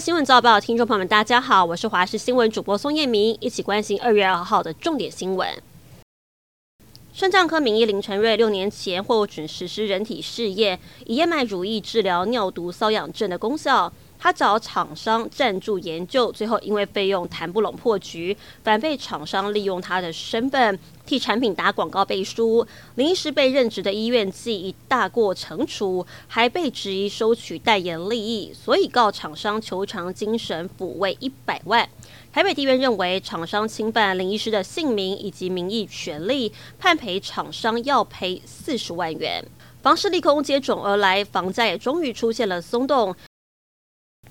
新闻早报，听众朋友们，大家好，我是华视新闻主播宋燕明，一起关心二月二号的重点新闻。肾脏科名医林承瑞六年前获准实施人体试验，以燕麦乳液治疗尿毒瘙痒症的功效。他找厂商赞助研究，最后因为费用谈不拢破局，反被厂商利用他的身份替产品打广告背书。林医师被任职的医院既已大过惩处，还被质疑收取代言利益，所以告厂商求偿精神抚慰一百万。台北地院认为厂商侵犯林医师的姓名以及名誉权利，判赔厂商要赔四十万元。房市利空接踵而来，房价也终于出现了松动。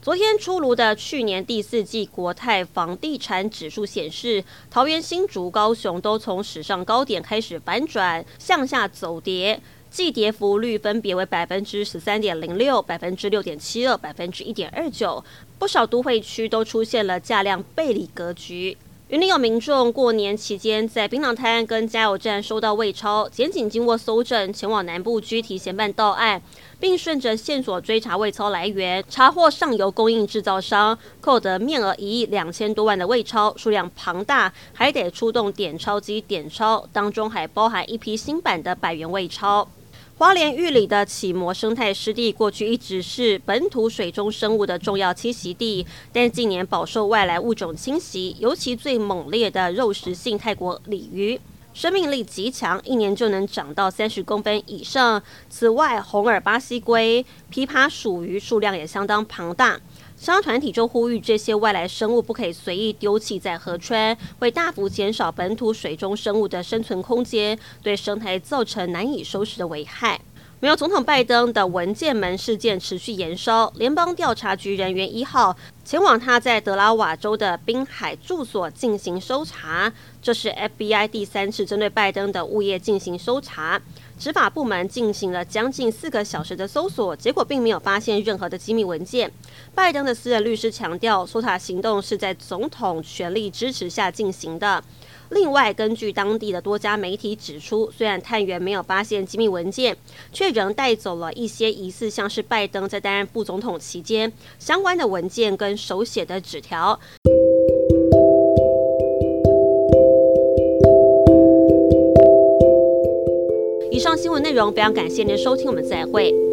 昨天出炉的去年第四季国泰房地产指数显示，桃园、新竹、高雄都从史上高点开始反转，向下走跌，季跌幅率分别为百分之十三点零六、百分之六点七二、百分之一点二九，不少都会区都出现了价量背离格局。云林有民众过年期间在槟榔摊跟加油站收到伪钞，检警经过搜证，前往南部拘提嫌办到案，并顺着线索追查伪钞来源，查获上游供应制造商，扣得面额一亿两千多万的伪钞，数量庞大，还得出动点钞机点钞，当中还包含一批新版的百元伪钞。花莲玉里的起摩生态湿地，过去一直是本土水中生物的重要栖息地，但近年饱受外来物种侵袭，尤其最猛烈的肉食性泰国鲤鱼，生命力极强，一年就能长到三十公分以上。此外，红耳巴西龟、琵琶鼠鱼数量也相当庞大。商团体就呼吁这些外来生物不可以随意丢弃在河川，会大幅减少本土水中生物的生存空间，对生态造成难以收拾的危害。没有总统拜登的文件门事件持续延烧，联邦调查局人员一号前往他在德拉瓦州的滨海住所进行搜查，这是 FBI 第三次针对拜登的物业进行搜查。执法部门进行了将近四个小时的搜索，结果并没有发现任何的机密文件。拜登的私人律师强调，搜查行动是在总统全力支持下进行的。另外，根据当地的多家媒体指出，虽然探员没有发现机密文件，却仍带走了一些疑似像是拜登在担任副总统期间相关的文件跟手写的纸条。以上新闻内容非常感谢您的收听，我们再会。